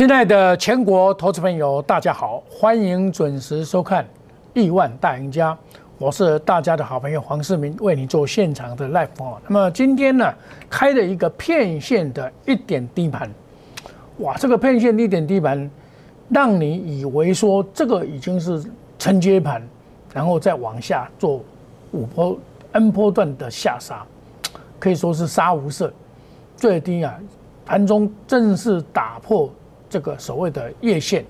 亲爱的全国投资朋友，大家好，欢迎准时收看《亿万大赢家》，我是大家的好朋友黄世明，为你做现场的 live 哦。那么今天呢，开了一个片线的一点低盘，哇，这个片线一点低盘，让你以为说这个已经是承接盘，然后再往下做五波 N 波段的下杀，可以说是杀无赦，最低啊，盘中正式打破。这个所谓的月线，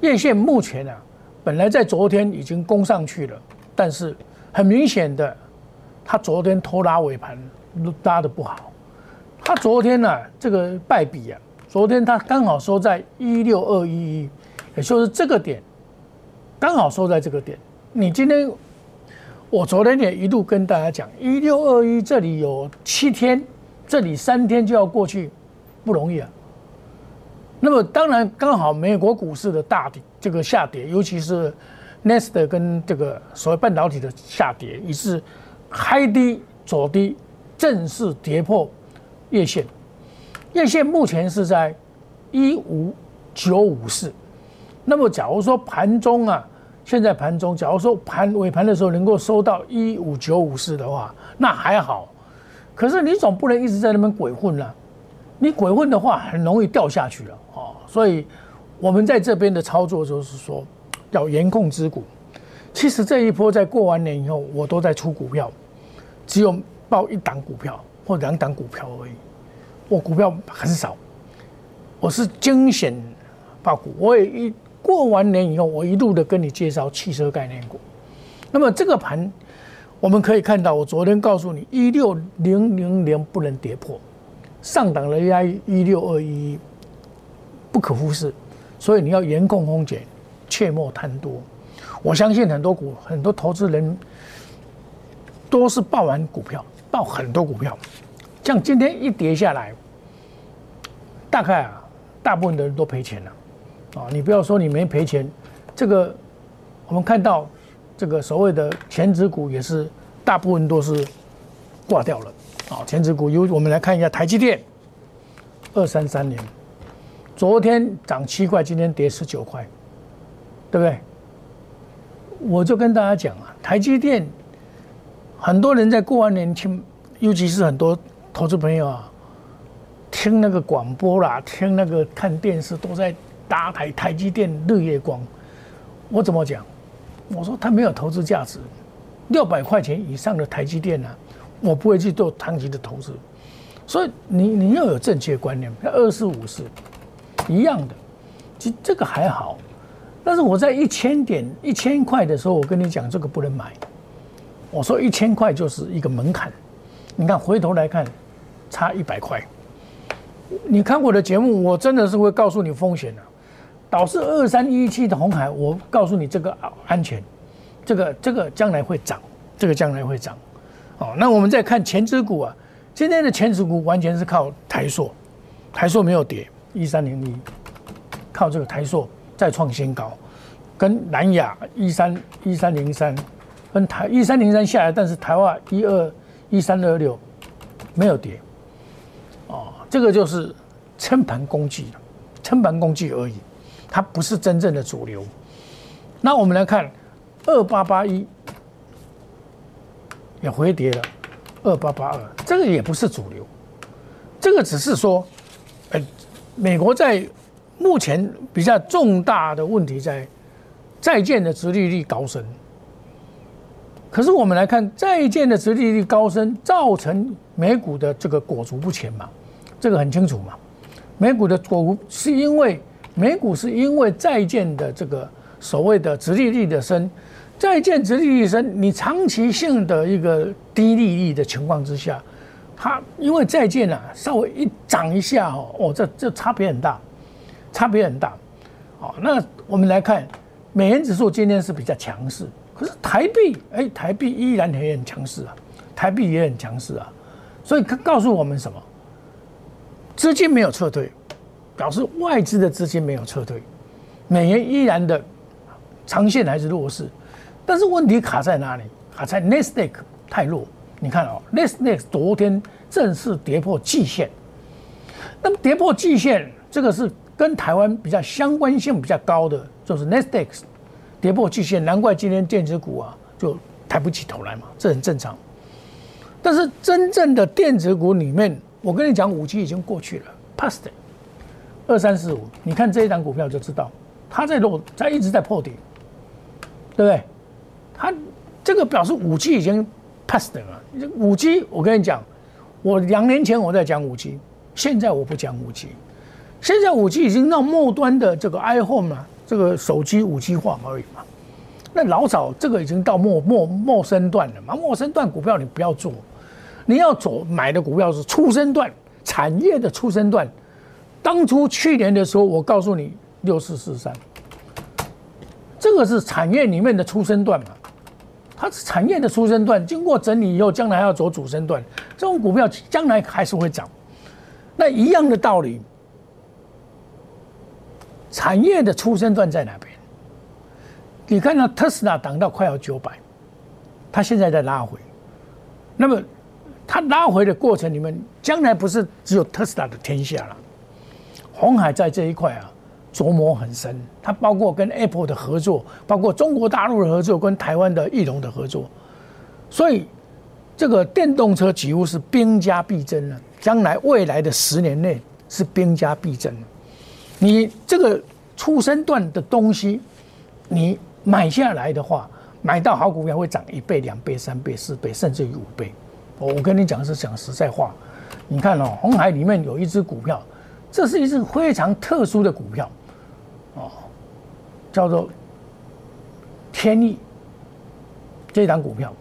月线目前啊，本来在昨天已经攻上去了，但是很明显的，它昨天拖拉尾盘拉的不好。它昨天呢，这个败笔啊，昨天它刚好收在一六二一一，也就是这个点，刚好收在这个点。你今天，我昨天也一度跟大家讲，一六二一这里有七天，这里三天就要过去，不容易啊。那么当然刚好美国股市的大跌，这个下跌，尤其是 Nest 跟这个所谓半导体的下跌，已是开低走低，正式跌破月线。月线目前是在一五九五四。那么假如说盘中啊，现在盘中，假如说盘尾盘的时候能够收到一五九五四的话，那还好。可是你总不能一直在那边鬼混了，你鬼混的话，很容易掉下去了。所以，我们在这边的操作就是说，要严控之股。其实这一波在过完年以后，我都在出股票，只有报一档股票或两档股票而已。我股票很少，我是精选报股。我也一过完年以后，我一路的跟你介绍汽车概念股。那么这个盘，我们可以看到，我昨天告诉你，一六零零零不能跌破，上档的压一六二一。不可忽视，所以你要严控风险，切莫贪多。我相信很多股很多投资人都是报完股票，报很多股票，像今天一跌下来，大概啊，大部分的人都赔钱了啊！你不要说你没赔钱，这个我们看到这个所谓的前指股也是大部分都是挂掉了啊！前指股有我们来看一下台积电，二三三年。昨天涨七块，今天跌十九块，对不对？我就跟大家讲啊，台积电，很多人在过完年听，尤其是很多投资朋友啊，听那个广播啦，听那个看电视，都在打台台积电日月光。我怎么讲？我说它没有投资价值，六百块钱以上的台积电呢，我不会去做长期的投资。所以你你要有正确观念，二四五四。一样的，其实这个还好，但是我在一千点一千块的时候，我跟你讲这个不能买。我说一千块就是一个门槛，你看回头来看，差一百块。你看我的节目，我真的是会告诉你风险的。导致二三一七的红海，我告诉你这个安全，这个这个将来会涨，这个将来会涨。哦，那我们再看前指股啊，今天的前指股完全是靠台塑，台塑没有跌。一三零一，靠这个台硕再创新高，跟南亚一三一三零三，跟台一三零三下来，但是台湾一二一三二六没有跌，哦，这个就是撑盘工具撑盘工具而已，它不是真正的主流。那我们来看二八八一也回跌了，二八八二这个也不是主流，这个只是说，美国在目前比较重大的问题在债券的殖利率高升，可是我们来看债券的殖利率高升造成美股的这个裹足不前嘛，这个很清楚嘛。美股的裹足是因为美股是因为债券的这个所谓的殖利率的升，债券殖利率升，你长期性的一个低利率的情况之下。它因为债券啊，稍微一涨一下哦，哦，这这差别很大，差别很大，哦，那我们来看，美元指数今天是比较强势，可是台币，哎，台币依然也很强势啊，台币也很强势啊，所以它告诉我们什么？资金没有撤退，表示外资的资金没有撤退，美元依然的长线还是弱势，但是问题卡在哪里？卡在 n e s t a q 太弱。你看哦 n e s t n e x t 昨天正式跌破季线，那么跌破季线，这个是跟台湾比较相关性比较高的，就是 Nasdaq 跌破季线，难怪今天电子股啊就抬不起头来嘛，这很正常。但是真正的电子股里面，我跟你讲，五 G 已经过去了，past 二三四五，你看这一档股票就知道，它在落，它一直在破底，对不对？它这个表示五 G 已经 past 了。五 G，我跟你讲，我两年前我在讲五 G，现在我不讲五 G，现在五 G 已经到末端的这个 iPhone 啊，这个手机五 G 化而已嘛。那老早这个已经到末末末生段了嘛，末生段股票你不要做。你要走买的股票是出生段产业的出生段，当初去年的时候，我告诉你六四四三，这个是产业里面的出生段嘛，它是产业的出生段，经过整理以后，将来要走主升段，这种股票将来还是会涨。那一样的道理，产业的出生段在哪边？你看到特斯拉涨到快要九百，它现在在拉回，那么。它拉回的过程里面，将来不是只有特斯拉的天下了。红海在这一块啊，琢磨很深。它包括跟 Apple 的合作，包括中国大陆的合作，跟台湾的翼龙的合作。所以，这个电动车几乎是兵家必争了。将来未来的十年内是兵家必争。你这个出生段的东西，你买下来的话，买到好股票会涨一倍、两倍、三倍、四倍，甚至于五倍。我跟你讲是讲实在话，你看哦，红海里面有一只股票，这是一只非常特殊的股票，哦，叫做天意这档股票。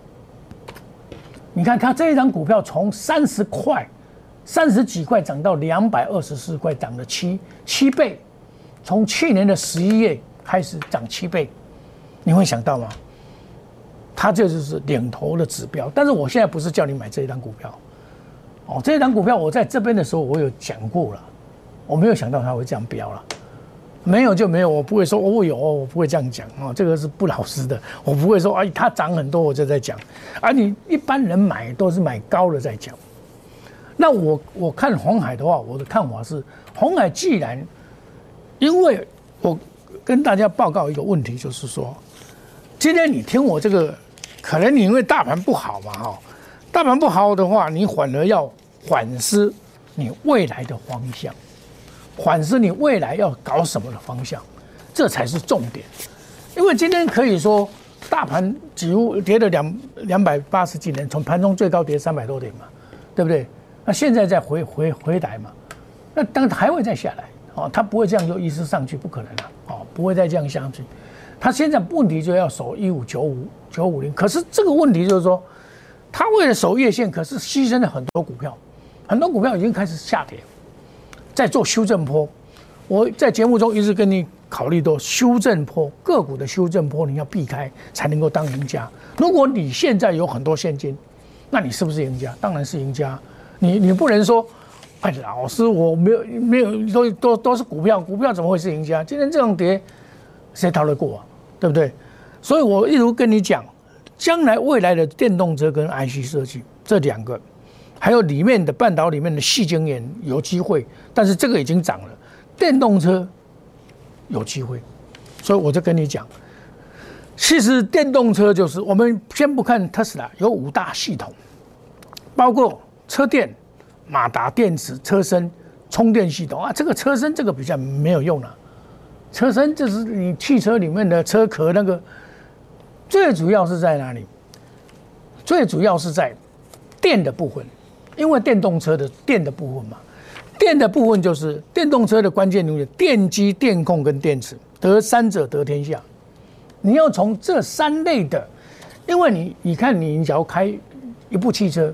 你看它这一档股票从三十块、三十几块涨到两百二十四块，涨了七七倍，从去年的十一月开始涨七倍，你会想到吗？它这就是领头的指标，但是我现在不是叫你买这一张股票，哦，这一张股票我在这边的时候我有讲过了，我没有想到它会这样标了，没有就没有，我不会说哦有，我不会这样讲哦，这个是不老实的，我不会说哎它涨很多我就在讲，而你一般人买都是买高了再讲，那我我看红海的话，我的看法是红海既然，因为我跟大家报告一个问题，就是说，今天你听我这个。可能你因为大盘不好嘛，哈，大盘不好的话，你反而要反思你未来的方向，反思你未来要搞什么的方向，这才是重点。因为今天可以说大盘几乎跌了两两百八十几点，从盘中最高跌三百多点嘛，对不对？那现在再回回回来嘛，那当然还会再下来，哦，它不会这样就一直上去，不可能的，哦，不会再这样下去。它现在问题就要守一五九五。九五零，可是这个问题就是说，他为了守月线，可是牺牲了很多股票，很多股票已经开始下跌，在做修正坡。我在节目中一直跟你考虑到修正坡个股的修正坡，你要避开才能够当赢家。如果你现在有很多现金，那你是不是赢家？当然是赢家。你你不能说，哎，老师我没有没有都都都是股票，股票怎么会是赢家？今天这样跌，谁逃得过啊？对不对？所以我一如跟你讲，将来未来的电动车跟 IC 设计这两个，还有里面的半导里面的细晶圆有机会，但是这个已经涨了，电动车有机会，所以我就跟你讲，其实电动车就是我们先不看特斯拉，有五大系统，包括车电、马达、电池、车身、充电系统啊，这个车身这个比较没有用了，车身就是你汽车里面的车壳那个。最主要是在哪里？最主要是在电的部分，因为电动车的电的部分嘛，电的部分就是电动车的关键东西：电机、电控跟电池，得三者得天下。你要从这三类的，因为你你看，你只要开一部汽车，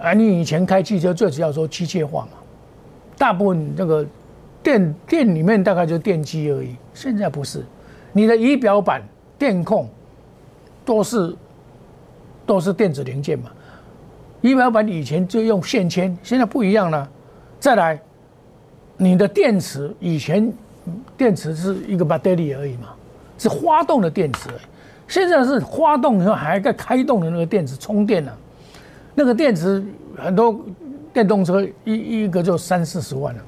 啊，你以前开汽车最主要说机械化嘛，大部分那个电电里面大概就电机而已。现在不是，你的仪表板。电控都是都是电子零件嘛，仪表板以前就用线圈，现在不一样了。再来，你的电池以前电池是一个 battery 而已嘛，是发动的电池，现在是发动以后还在开动的那个电池充电呢。那个电池很多电动车一一个就三四十万了，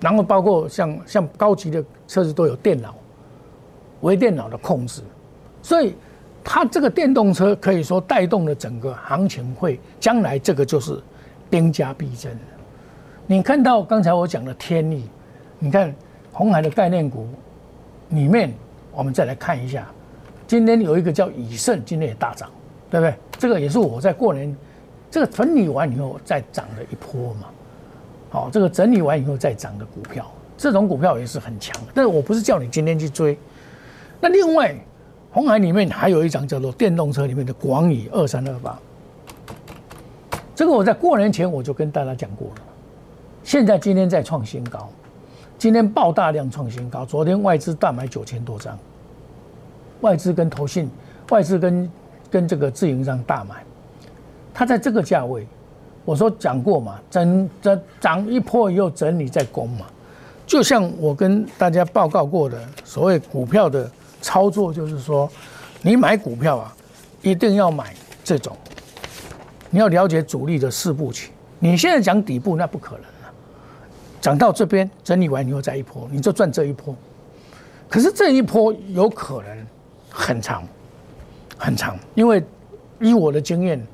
然后包括像像高级的车子都有电脑，微电脑的控制，所以它这个电动车可以说带动了整个行情，会将来这个就是兵家必争。你看到刚才我讲的天意，你看红海的概念股里面，我们再来看一下，今天有一个叫以盛，今天也大涨，对不对？这个也是我在过年这个整理完以后再涨的一波嘛。好，这个整理完以后再涨的股票，这种股票也是很强。但是我不是叫你今天去追。那另外，红海里面还有一张叫做电动车里面的广宇二三二八，这个我在过年前我就跟大家讲过了。现在今天在创新高，今天爆大量创新高。昨天外资大买九千多张，外资跟投信、外资跟跟这个自营商大买，它在这个价位，我说讲过嘛，整整涨一波以后整理再攻嘛。就像我跟大家报告过的，所谓股票的操作，就是说，你买股票啊，一定要买这种，你要了解主力的四步曲。你现在讲底部那不可能。涨到这边整理完以后再一波，你就赚这一波。可是这一波有可能很长，很长，因为以我的经验，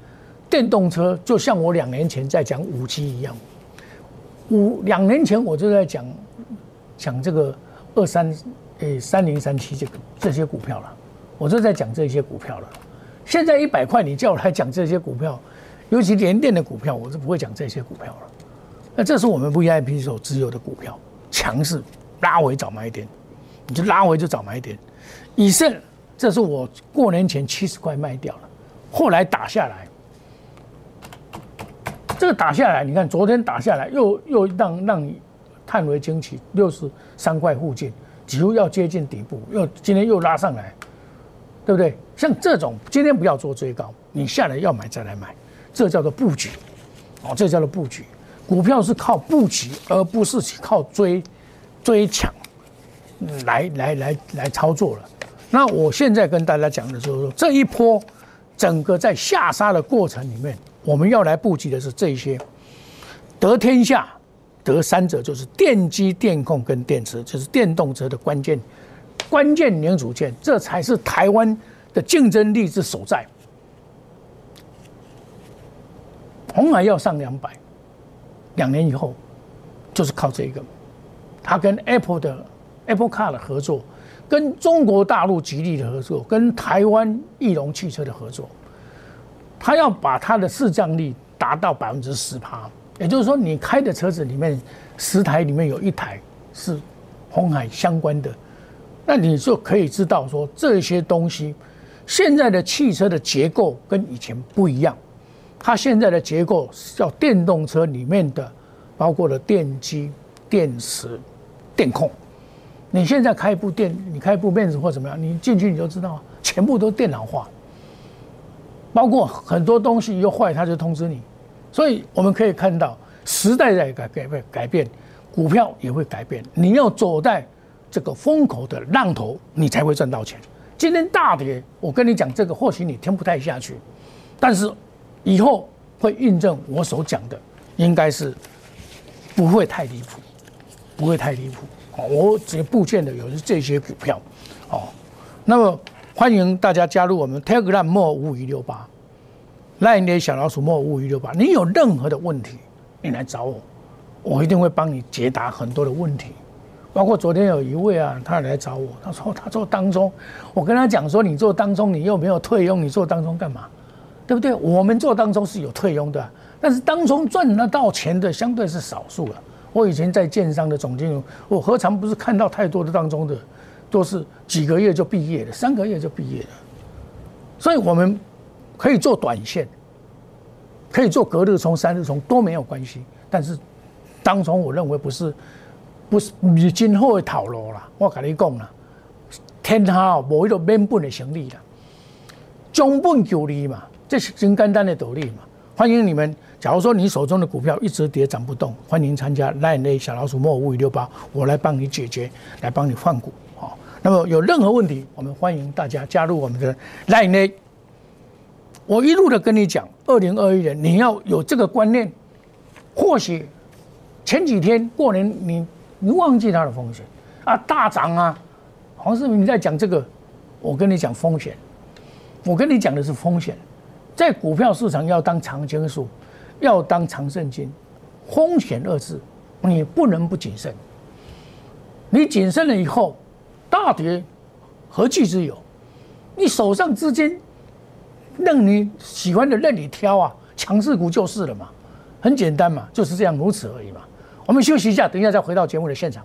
电动车就像我两年前在讲五 G 一样，五两年前我就在讲讲这个二三诶三零三七这个这些股票了，我就在讲这些股票了。现在一百块你叫我来讲这些股票，尤其联电的股票，我是不会讲这些股票了。那这是我们 VIP 所持有的股票，强势拉回早买点，你就拉回就早买点。以盛，这是我过年前七十块卖掉了，后来打下来，这个打下来，你看昨天打下来，又又让让你叹为惊奇，六十三块附近，几乎要接近底部，又今天又拉上来，对不对？像这种今天不要做追高，你下来要买再来买，这叫做布局，哦，这叫做布局。股票是靠布局，而不是靠追追抢来来来来操作了。那我现在跟大家讲的就是说，这一波整个在下杀的过程里面，我们要来布局的是这些得天下得三者，就是电机、电控跟电池，就是电动车的关键关键零组件，这才是台湾的竞争力之所在。红海要上两百。两年以后，就是靠这个，他跟 Apple 的 Apple Car 的合作，跟中国大陆吉利的合作，跟台湾翼龙汽车的合作，他要把他的市占率达到百分之十趴，也就是说，你开的车子里面十台里面有一台是红海相关的，那你就可以知道说这些东西现在的汽车的结构跟以前不一样。它现在的结构叫电动车里面的，包括了电机、电池、电控。你现在开一部电，你开一部 Benz 或怎么样，你进去你就知道，全部都电脑化。包括很多东西一坏，它就通知你。所以我们可以看到，时代在改改变改变，股票也会改变。你要走在这个风口的浪头，你才会赚到钱。今天大跌，我跟你讲这个，或许你听不太下去，但是。以后会印证我所讲的，应该是不会太离谱，不会太离谱。哦，我只部件的有这些股票，哦，那么欢迎大家加入我们 Telegram 莫五一六八，赖你小老鼠莫五一六八。你有任何的问题，你来找我，我一定会帮你解答很多的问题。包括昨天有一位啊，他来找我，他说他做当中，我跟他讲说，你做当中，你又没有退佣，你做当中干嘛？对不对？我们做当中是有退佣的，但是当中赚得到钱的相对是少数了。我以前在建商的总经理，我何尝不是看到太多的当中的，都是几个月就毕业了，三个月就毕业了。所以我们可以做短线，可以做隔日冲、三日冲都没有关系。但是当中我认为不是，不是你今后会讨路啦。我跟你讲啦，天下哦无一个免本的行李啦，中本就利嘛。这是真简单的道理嘛？欢迎你们。假如说你手中的股票一直跌涨不动，欢迎参加 Line A 小老鼠莫五五六八，我来帮你解决，来帮你换股。好，那么有任何问题，我们欢迎大家加入我们的 Line A。我一路的跟你讲，二零二一年你要有这个观念。或许前几天过年你你忘记它的风险啊，大涨啊，黄世明你在讲这个，我跟你讲风险，我跟你讲的是风险，在股票市场要当长青树，要当长胜金，风险二字，你不能不谨慎，你谨慎了以后，大跌何惧之有？你手上资金任你喜欢的任你挑啊，强势股就是了嘛，很简单嘛，就是这样如此而已嘛。我们休息一下，等一下再回到节目的现场。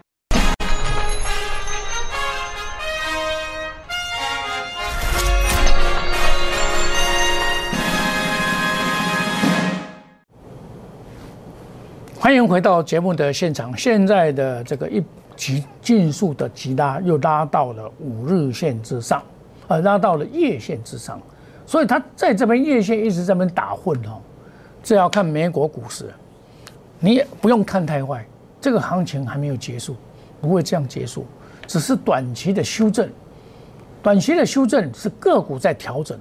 欢迎回到节目的现场。现在的这个一急迅速的急拉又拉到了五日线之上，呃，拉到了月线之上，所以它在这边月线一直在那边打混哦。这要看美国股市，你也不用看太坏，这个行情还没有结束，不会这样结束，只是短期的修正。短期的修正是个股在调整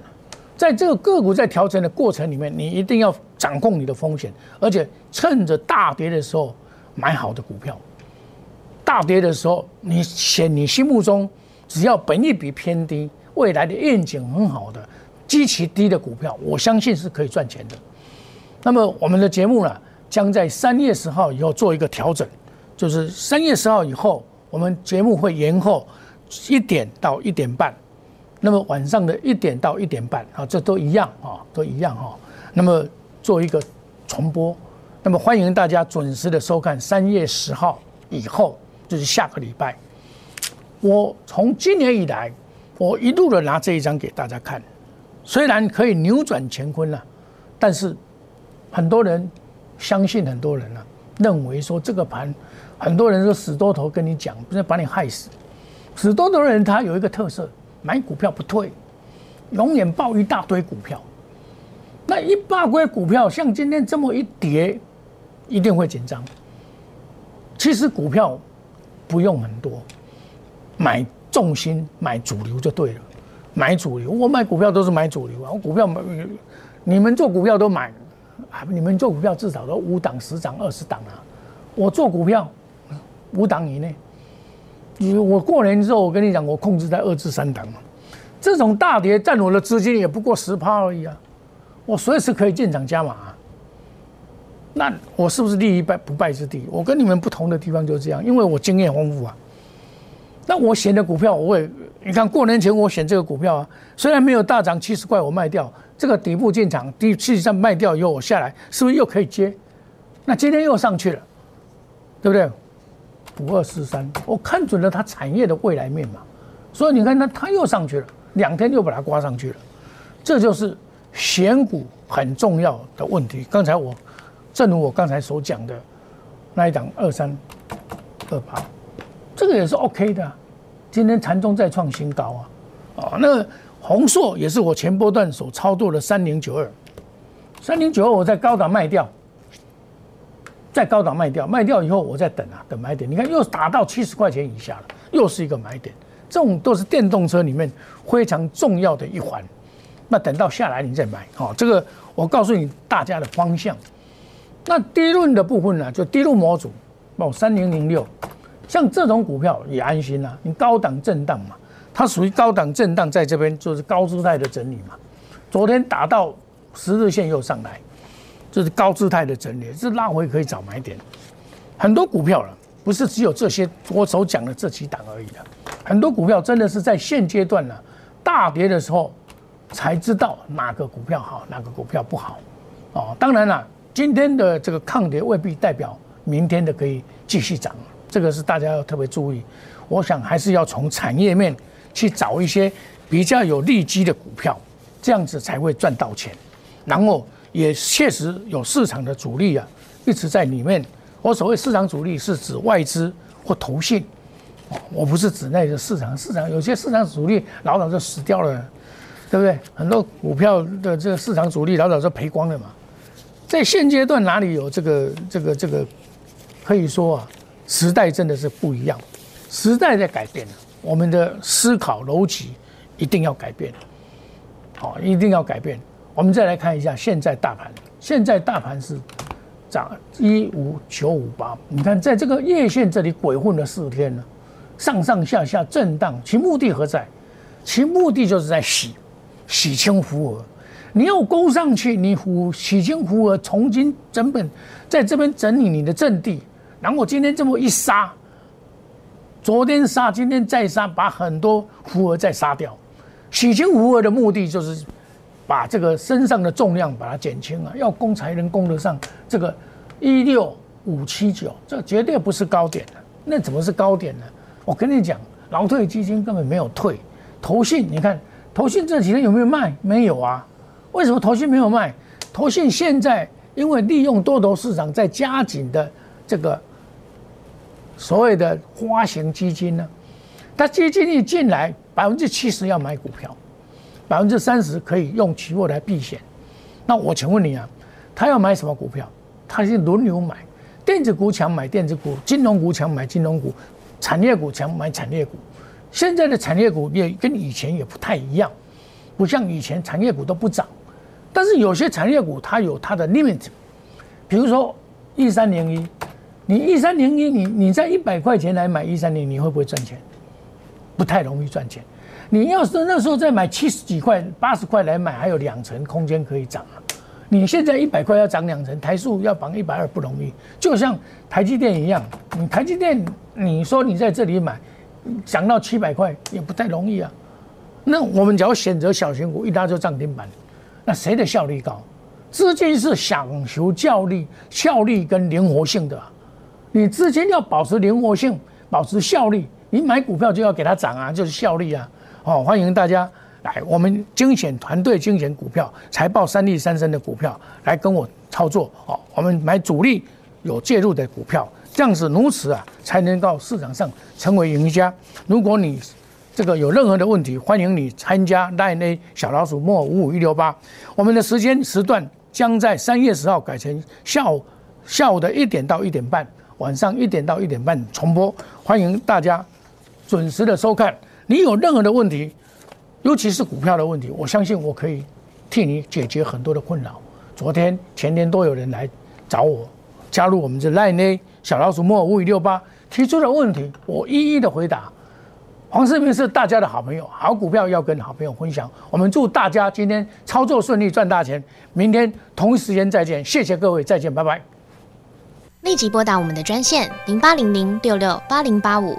在这个个股在调整的过程里面，你一定要掌控你的风险，而且趁着大跌的时候买好的股票。大跌的时候，你选你心目中只要本益比偏低、未来的愿景很好的、极其低的股票，我相信是可以赚钱的。那么我们的节目呢，将在三月十号以后做一个调整，就是三月十号以后，我们节目会延后一点到一点半。那么晚上的一点到一点半啊，这都一样啊，都一样哈。那么做一个重播，那么欢迎大家准时的收看。三月十号以后就是下个礼拜。我从今年以来，我一路的拿这一张给大家看，虽然可以扭转乾坤了，但是很多人相信，很多人呢认为说这个盘，很多人说死多头跟你讲，不是把你害死。死多头的人他有一个特色。买股票不退，永远抱一大堆股票。那一大堆股票，像今天这么一跌，一定会紧张。其实股票不用很多，买重心、买主流就对了。买主流，我买股票都是买主流啊。我股票买，你们做股票都买啊？你们做股票至少都五档、十档、二十档啊。我做股票五档以内。我过年之后，我跟你讲，我控制在二至三档嘛。这种大跌占我的资金也不过十趴而已啊，我随时可以进场加码。那我是不是立于败不败之地？我跟你们不同的地方就是这样，因为我经验丰富啊。那我选的股票，我也你看过年前我选这个股票啊，虽然没有大涨七十块，我卖掉这个底部进场，第七十卖掉以后我下来，是不是又可以接？那今天又上去了，对不对？五二四三，我看准了它产业的未来面嘛，所以你看它它又上去了，两天又把它刮上去了，这就是选股很重要的问题。刚才我，正如我刚才所讲的那一档二三二八，这个也是 OK 的。今天盘中再创新高啊，啊，那红硕也是我前波段所操作的三零九二，三零九二我在高档卖掉。在高档卖掉，卖掉以后我再等啊，等买点。你看又打到七十块钱以下了，又是一个买点。这种都是电动车里面非常重要的一环。那等到下来你再买，哦，这个我告诉你大家的方向。那低润的部分呢，就低润模组，哦，三零零六，像这种股票也安心啦。你高档震荡嘛，它属于高档震荡，在这边就是高姿态的整理嘛。昨天打到十日线又上来。这是高姿态的整理，这拉回可以找买点。很多股票了，不是只有这些我所讲的这几档而已的，很多股票真的是在现阶段呢，大跌的时候才知道哪个股票好，哪个股票不好。哦，当然了，今天的这个抗跌未必代表明天的可以继续涨，这个是大家要特别注意。我想还是要从产业面去找一些比较有利基的股票，这样子才会赚到钱，然后也确实有市场的主力啊一直在里面。我所谓市场主力是指外资或投信，我不是指那个市场，市场有些市场主力老早就死掉了，对不对？很多股票的这个市场主力老早就赔光了嘛。在现阶段哪里有这个这个这个，可以说啊，时代真的是不一样，时代在改变了，我们的思考逻辑一定要改变，好，一定要改变。我们再来看一下现在大盘，现在大盘是。涨一五九五八，你看在这个月线这里鬼混了四天了，上上下下震荡，其目的何在？其目的就是在洗，洗清浮额。你要攻上去，你浮洗清浮额，重新整本在这边整理你的阵地。然后今天这么一杀，昨天杀，今天再杀，把很多浮额再杀掉。洗清浮额的目的就是。把这个身上的重量把它减轻了，要攻才能攻得上这个一六五七九，这绝对不是高点的。那怎么是高点呢？我跟你讲，劳退基金根本没有退，投信你看，投信这几天有没有卖？没有啊。为什么投信没有卖？投信现在因为利用多头市场在加紧的这个所谓的花型基金呢，它基金一进来，百分之七十要买股票。百分之三十可以用期货来避险，那我请问你啊，他要买什么股票？他是轮流买，电子股强买电子股，金融股强买金融股，产业股强买产业股。现在的产业股也跟以前也不太一样，不像以前产业股都不涨，但是有些产业股它有它的 limit，比如说一三零一，你一三零一你你在一百块钱来买一三零，你会不会赚钱？不太容易赚钱。你要是那时候再买七十几块、八十块来买，还有两成空间可以涨啊！你现在一百块要涨两成，台数要绑一百二不容易。就像台积电一样，你台积电，你说你在这里买，涨到七百块也不太容易啊。那我们只要选择小型股，一拉就涨停板，那谁的效率高？资金是想求效率、效率跟灵活性的，你资金要保持灵活性、保持效率，你买股票就要给它涨啊，就是效率啊。好，欢迎大家来我们精选团队精选股票，财报三利三升的股票来跟我操作。好，我们买主力有介入的股票，这样子如此啊，才能到市场上成为赢家。如果你这个有任何的问题，欢迎你参加 Line A 小老鼠莫五五一六八。我们的时间时段将在三月十号改成下午下午的一点到一点半，晚上一点到一点半重播。欢迎大家准时的收看。你有任何的问题，尤其是股票的问题，我相信我可以替你解决很多的困扰。昨天、前天都有人来找我，加入我们这 Line 小老鼠莫五五六八提出的问题，我一一的回答。黄世明是大家的好朋友，好股票要跟好朋友分享。我们祝大家今天操作顺利，赚大钱。明天同一时间再见，谢谢各位，再见，拜拜。立即拨打我们的专线零八零零六六八零八五。